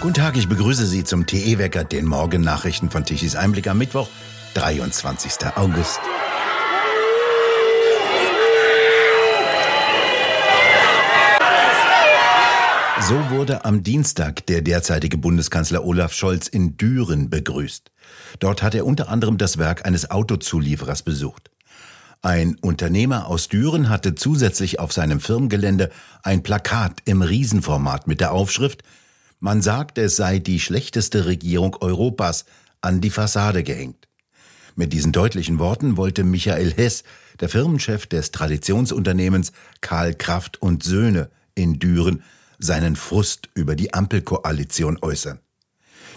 Guten Tag, ich begrüße Sie zum TE-Wecker, den Morgennachrichten von Tichys Einblick am Mittwoch, 23. August. So wurde am Dienstag der derzeitige Bundeskanzler Olaf Scholz in Düren begrüßt. Dort hat er unter anderem das Werk eines Autozulieferers besucht. Ein Unternehmer aus Düren hatte zusätzlich auf seinem Firmengelände ein Plakat im Riesenformat mit der Aufschrift Man sagt, es sei die schlechteste Regierung Europas an die Fassade gehängt. Mit diesen deutlichen Worten wollte Michael Hess, der Firmenchef des Traditionsunternehmens Karl Kraft und Söhne in Düren, seinen Frust über die Ampelkoalition äußern.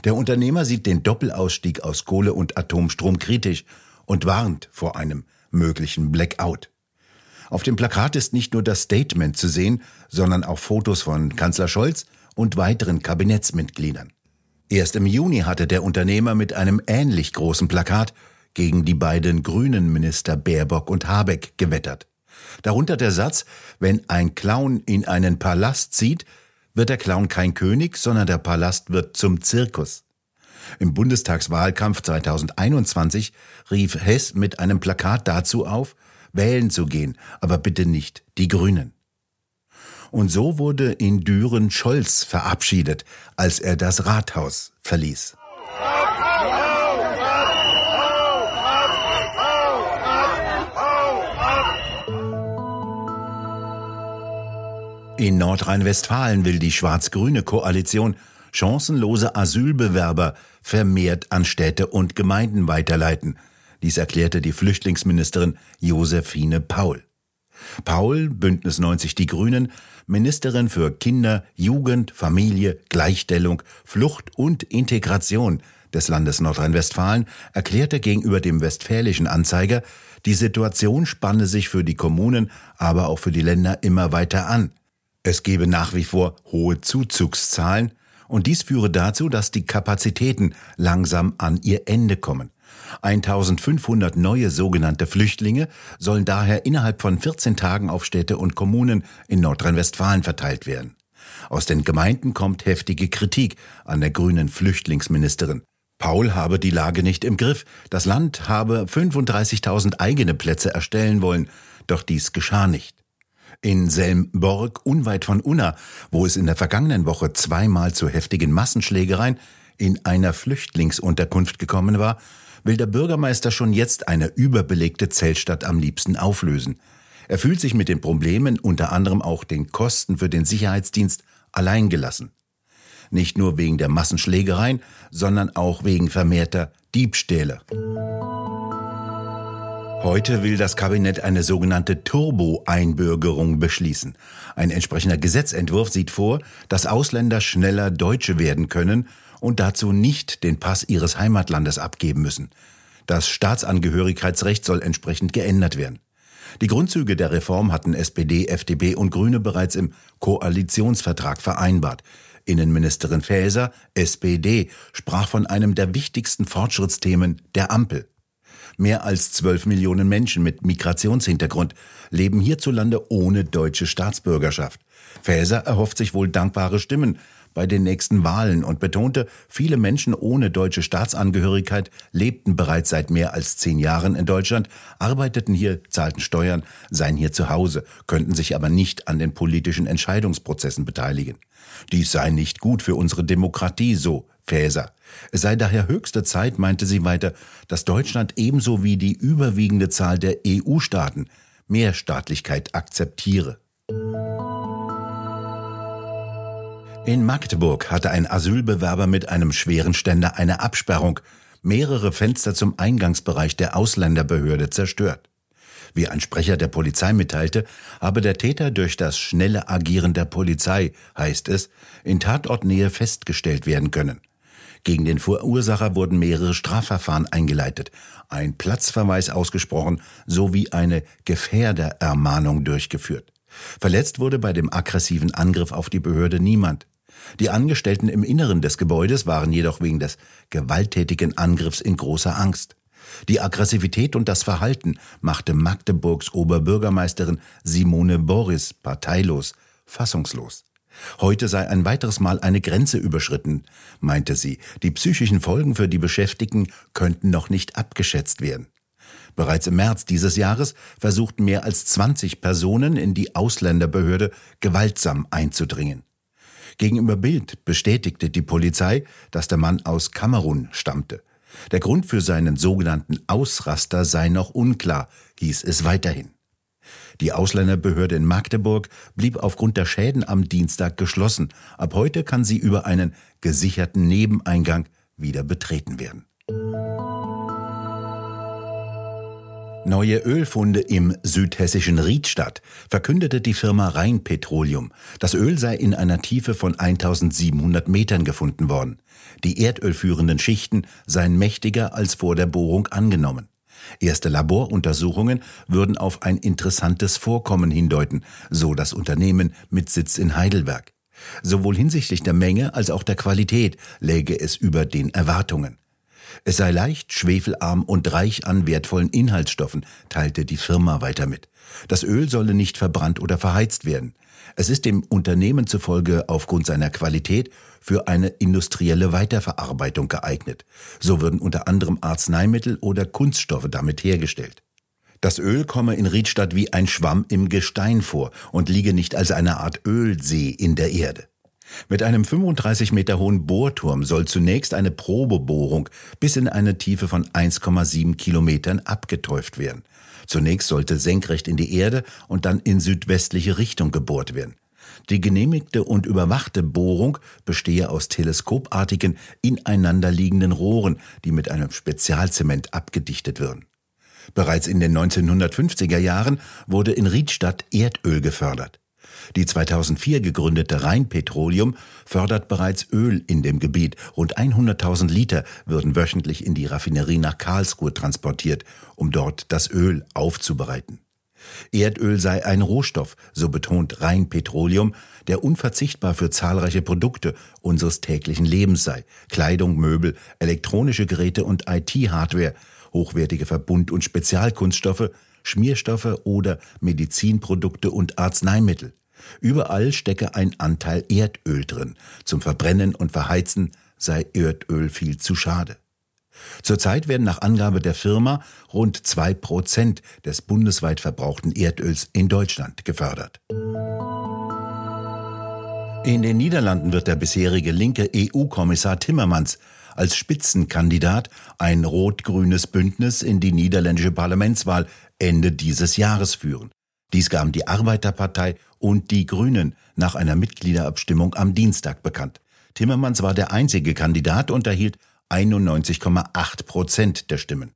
Der Unternehmer sieht den Doppelausstieg aus Kohle und Atomstrom kritisch und warnt vor einem möglichen Blackout. Auf dem Plakat ist nicht nur das Statement zu sehen, sondern auch Fotos von Kanzler Scholz und weiteren Kabinettsmitgliedern. Erst im Juni hatte der Unternehmer mit einem ähnlich großen Plakat gegen die beiden grünen Minister Baerbock und Habeck gewettert. Darunter der Satz, wenn ein Clown in einen Palast zieht, wird der Clown kein König, sondern der Palast wird zum Zirkus. Im Bundestagswahlkampf 2021 rief Hess mit einem Plakat dazu auf, wählen zu gehen, aber bitte nicht die Grünen. Und so wurde in Düren Scholz verabschiedet, als er das Rathaus verließ. In Nordrhein-Westfalen will die schwarz-grüne Koalition chancenlose Asylbewerber vermehrt an Städte und Gemeinden weiterleiten. Dies erklärte die Flüchtlingsministerin Josephine Paul. Paul, Bündnis 90 Die Grünen, Ministerin für Kinder, Jugend, Familie, Gleichstellung, Flucht und Integration des Landes Nordrhein-Westfalen, erklärte gegenüber dem Westfälischen Anzeiger, die Situation spanne sich für die Kommunen, aber auch für die Länder immer weiter an. Es gebe nach wie vor hohe Zuzugszahlen und dies führe dazu, dass die Kapazitäten langsam an ihr Ende kommen. 1500 neue sogenannte Flüchtlinge sollen daher innerhalb von 14 Tagen auf Städte und Kommunen in Nordrhein-Westfalen verteilt werden. Aus den Gemeinden kommt heftige Kritik an der grünen Flüchtlingsministerin. Paul habe die Lage nicht im Griff. Das Land habe 35.000 eigene Plätze erstellen wollen, doch dies geschah nicht. In Selmborg, unweit von Unna, wo es in der vergangenen Woche zweimal zu heftigen Massenschlägereien in einer Flüchtlingsunterkunft gekommen war, will der Bürgermeister schon jetzt eine überbelegte Zeltstadt am liebsten auflösen. Er fühlt sich mit den Problemen, unter anderem auch den Kosten für den Sicherheitsdienst, alleingelassen. Nicht nur wegen der Massenschlägereien, sondern auch wegen vermehrter Diebstähle. Heute will das Kabinett eine sogenannte Turbo-Einbürgerung beschließen. Ein entsprechender Gesetzentwurf sieht vor, dass Ausländer schneller Deutsche werden können und dazu nicht den Pass ihres Heimatlandes abgeben müssen. Das Staatsangehörigkeitsrecht soll entsprechend geändert werden. Die Grundzüge der Reform hatten SPD, FDP und Grüne bereits im Koalitionsvertrag vereinbart. Innenministerin Faeser, SPD, sprach von einem der wichtigsten Fortschrittsthemen der Ampel. Mehr als zwölf Millionen Menschen mit Migrationshintergrund leben hierzulande ohne deutsche Staatsbürgerschaft. Faeser erhofft sich wohl dankbare Stimmen bei den nächsten Wahlen und betonte, viele Menschen ohne deutsche Staatsangehörigkeit lebten bereits seit mehr als zehn Jahren in Deutschland, arbeiteten hier, zahlten Steuern, seien hier zu Hause, könnten sich aber nicht an den politischen Entscheidungsprozessen beteiligen. Dies sei nicht gut für unsere Demokratie, so Faeser. Es sei daher höchste Zeit, meinte sie weiter, dass Deutschland ebenso wie die überwiegende Zahl der EU-Staaten Mehrstaatlichkeit akzeptiere. In Magdeburg hatte ein Asylbewerber mit einem schweren Ständer eine Absperrung, mehrere Fenster zum Eingangsbereich der Ausländerbehörde zerstört. Wie ein Sprecher der Polizei mitteilte, habe der Täter durch das schnelle Agieren der Polizei, heißt es, in Tatortnähe festgestellt werden können. Gegen den Verursacher wurden mehrere Strafverfahren eingeleitet, ein Platzverweis ausgesprochen sowie eine Gefährderermahnung durchgeführt. Verletzt wurde bei dem aggressiven Angriff auf die Behörde niemand. Die Angestellten im Inneren des Gebäudes waren jedoch wegen des gewalttätigen Angriffs in großer Angst. Die Aggressivität und das Verhalten machte Magdeburgs Oberbürgermeisterin Simone Boris parteilos, fassungslos. Heute sei ein weiteres Mal eine Grenze überschritten, meinte sie. Die psychischen Folgen für die Beschäftigten könnten noch nicht abgeschätzt werden. Bereits im März dieses Jahres versuchten mehr als 20 Personen in die Ausländerbehörde gewaltsam einzudringen. Gegenüber Bild bestätigte die Polizei, dass der Mann aus Kamerun stammte. Der Grund für seinen sogenannten Ausraster sei noch unklar, hieß es weiterhin. Die Ausländerbehörde in Magdeburg blieb aufgrund der Schäden am Dienstag geschlossen. Ab heute kann sie über einen gesicherten Nebeneingang wieder betreten werden. Neue Ölfunde im südhessischen Riedstadt verkündete die Firma Rheinpetroleum. Das Öl sei in einer Tiefe von 1700 Metern gefunden worden. Die erdölführenden Schichten seien mächtiger als vor der Bohrung angenommen. Erste Laboruntersuchungen würden auf ein interessantes Vorkommen hindeuten, so das Unternehmen mit Sitz in Heidelberg. Sowohl hinsichtlich der Menge als auch der Qualität läge es über den Erwartungen. Es sei leicht, schwefelarm und reich an wertvollen Inhaltsstoffen, teilte die Firma weiter mit. Das Öl solle nicht verbrannt oder verheizt werden. Es ist dem Unternehmen zufolge aufgrund seiner Qualität für eine industrielle Weiterverarbeitung geeignet. So würden unter anderem Arzneimittel oder Kunststoffe damit hergestellt. Das Öl komme in Riedstadt wie ein Schwamm im Gestein vor und liege nicht als eine Art Ölsee in der Erde. Mit einem 35 Meter hohen Bohrturm soll zunächst eine Probebohrung bis in eine Tiefe von 1,7 Kilometern abgetäuft werden. Zunächst sollte senkrecht in die Erde und dann in südwestliche Richtung gebohrt werden. Die genehmigte und überwachte Bohrung bestehe aus teleskopartigen, ineinanderliegenden Rohren, die mit einem Spezialzement abgedichtet würden. Bereits in den 1950er Jahren wurde in Riedstadt Erdöl gefördert. Die 2004 gegründete Rheinpetroleum fördert bereits Öl in dem Gebiet. Rund 100.000 Liter würden wöchentlich in die Raffinerie nach Karlsruhe transportiert, um dort das Öl aufzubereiten. Erdöl sei ein Rohstoff, so betont Rheinpetroleum, der unverzichtbar für zahlreiche Produkte unseres täglichen Lebens sei. Kleidung, Möbel, elektronische Geräte und IT-Hardware, hochwertige Verbund- und Spezialkunststoffe, Schmierstoffe oder Medizinprodukte und Arzneimittel. Überall stecke ein Anteil Erdöl drin. Zum Verbrennen und Verheizen sei Erdöl viel zu schade. Zurzeit werden nach Angabe der Firma rund zwei Prozent des bundesweit verbrauchten Erdöls in Deutschland gefördert. In den Niederlanden wird der bisherige linke EU-Kommissar Timmermans als Spitzenkandidat ein rot-grünes Bündnis in die niederländische Parlamentswahl Ende dieses Jahres führen. Dies gaben die Arbeiterpartei und die Grünen nach einer Mitgliederabstimmung am Dienstag bekannt. Timmermans war der einzige Kandidat und erhielt 91,8 Prozent der Stimmen.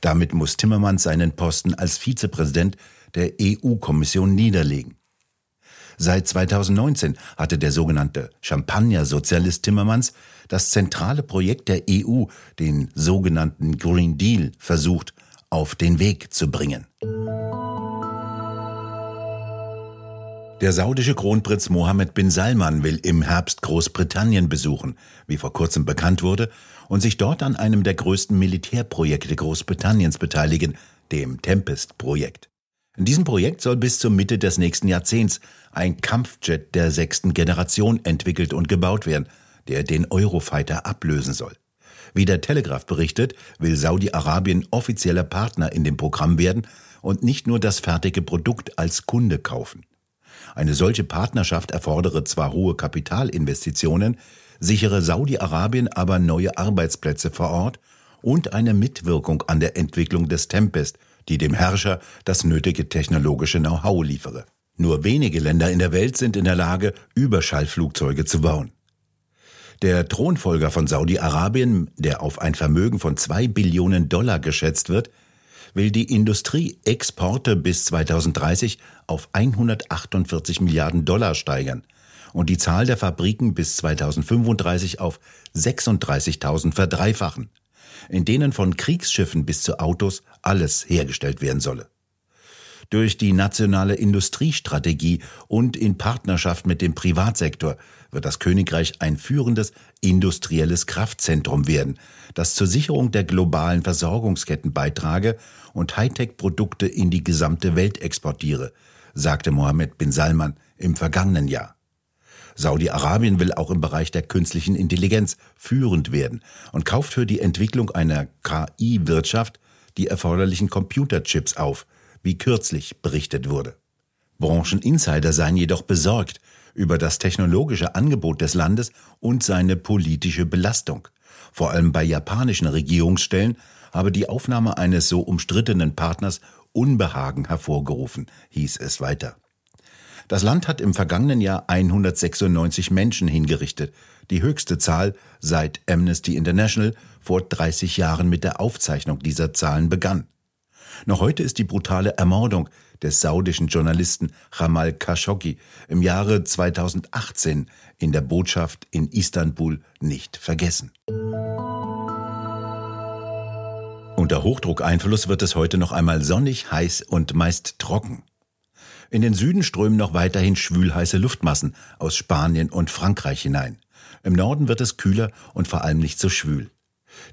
Damit muss Timmermans seinen Posten als Vizepräsident der EU-Kommission niederlegen. Seit 2019 hatte der sogenannte Champagner-Sozialist Timmermans das zentrale Projekt der EU, den sogenannten Green Deal, versucht, auf den Weg zu bringen. Der saudische Kronprinz Mohammed bin Salman will im Herbst Großbritannien besuchen, wie vor kurzem bekannt wurde, und sich dort an einem der größten Militärprojekte Großbritanniens beteiligen, dem Tempest-Projekt. In diesem Projekt soll bis zur Mitte des nächsten Jahrzehnts ein Kampfjet der sechsten Generation entwickelt und gebaut werden, der den Eurofighter ablösen soll. Wie der Telegraph berichtet, will Saudi-Arabien offizieller Partner in dem Programm werden und nicht nur das fertige Produkt als Kunde kaufen. Eine solche Partnerschaft erfordere zwar hohe Kapitalinvestitionen, sichere Saudi-Arabien aber neue Arbeitsplätze vor Ort und eine Mitwirkung an der Entwicklung des Tempest, die dem Herrscher das nötige technologische Know-how liefere. Nur wenige Länder in der Welt sind in der Lage, Überschallflugzeuge zu bauen. Der Thronfolger von Saudi-Arabien, der auf ein Vermögen von zwei Billionen Dollar geschätzt wird, will die Industrieexporte bis 2030 auf 148 Milliarden Dollar steigern und die Zahl der Fabriken bis 2035 auf 36.000 verdreifachen, in denen von Kriegsschiffen bis zu Autos alles hergestellt werden solle. Durch die nationale Industriestrategie und in Partnerschaft mit dem Privatsektor wird das Königreich ein führendes industrielles Kraftzentrum werden, das zur Sicherung der globalen Versorgungsketten beitrage und Hightech-Produkte in die gesamte Welt exportiere, sagte Mohammed bin Salman im vergangenen Jahr. Saudi-Arabien will auch im Bereich der künstlichen Intelligenz führend werden und kauft für die Entwicklung einer KI-Wirtschaft die erforderlichen Computerchips auf, wie kürzlich berichtet wurde. Brancheninsider seien jedoch besorgt über das technologische Angebot des Landes und seine politische Belastung. Vor allem bei japanischen Regierungsstellen habe die Aufnahme eines so umstrittenen Partners Unbehagen hervorgerufen, hieß es weiter. Das Land hat im vergangenen Jahr 196 Menschen hingerichtet, die höchste Zahl seit Amnesty International vor 30 Jahren mit der Aufzeichnung dieser Zahlen begann. Noch heute ist die brutale Ermordung des saudischen Journalisten Jamal Khashoggi im Jahre 2018 in der Botschaft in Istanbul nicht vergessen. Unter Hochdruckeinfluss wird es heute noch einmal sonnig, heiß und meist trocken. In den Süden strömen noch weiterhin schwülheiße Luftmassen aus Spanien und Frankreich hinein. Im Norden wird es kühler und vor allem nicht so schwül.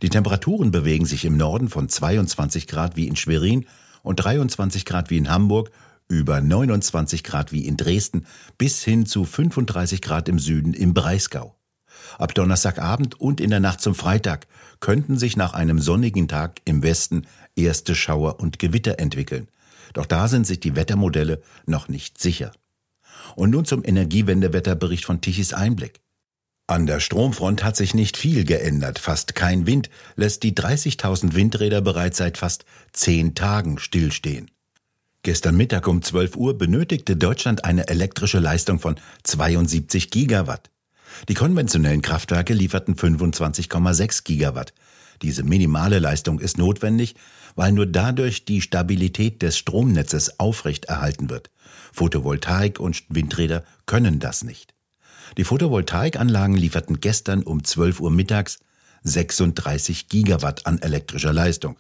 Die Temperaturen bewegen sich im Norden von 22 Grad wie in Schwerin und 23 Grad wie in Hamburg, über 29 Grad wie in Dresden bis hin zu 35 Grad im Süden im Breisgau. Ab Donnerstagabend und in der Nacht zum Freitag könnten sich nach einem sonnigen Tag im Westen erste Schauer und Gewitter entwickeln. Doch da sind sich die Wettermodelle noch nicht sicher. Und nun zum Energiewendewetterbericht von Tichys Einblick. An der Stromfront hat sich nicht viel geändert. Fast kein Wind lässt die 30.000 Windräder bereits seit fast zehn Tagen stillstehen. Gestern Mittag um 12 Uhr benötigte Deutschland eine elektrische Leistung von 72 Gigawatt. Die konventionellen Kraftwerke lieferten 25,6 Gigawatt. Diese minimale Leistung ist notwendig, weil nur dadurch die Stabilität des Stromnetzes aufrechterhalten wird. Photovoltaik und Windräder können das nicht. Die Photovoltaikanlagen lieferten gestern um 12 Uhr mittags 36 Gigawatt an elektrischer Leistung.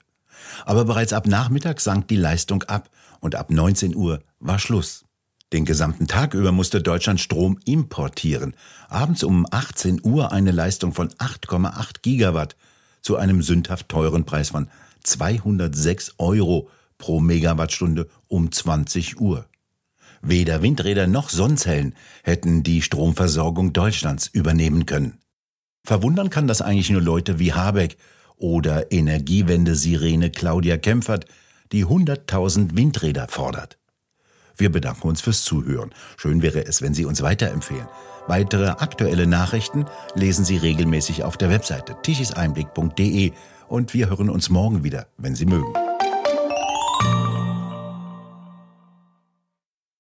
Aber bereits ab Nachmittag sank die Leistung ab und ab 19 Uhr war Schluss. Den gesamten Tag über musste Deutschland Strom importieren. Abends um 18 Uhr eine Leistung von 8,8 Gigawatt zu einem sündhaft teuren Preis von 206 Euro pro Megawattstunde um 20 Uhr. Weder Windräder noch Sonnenzellen hätten die Stromversorgung Deutschlands übernehmen können. Verwundern kann das eigentlich nur Leute wie Habeck oder Energiewende-Sirene Claudia Kempfert, die 100.000 Windräder fordert. Wir bedanken uns fürs Zuhören. Schön wäre es, wenn Sie uns weiterempfehlen. Weitere aktuelle Nachrichten lesen Sie regelmäßig auf der Webseite tichiseinblick.de und wir hören uns morgen wieder, wenn Sie mögen.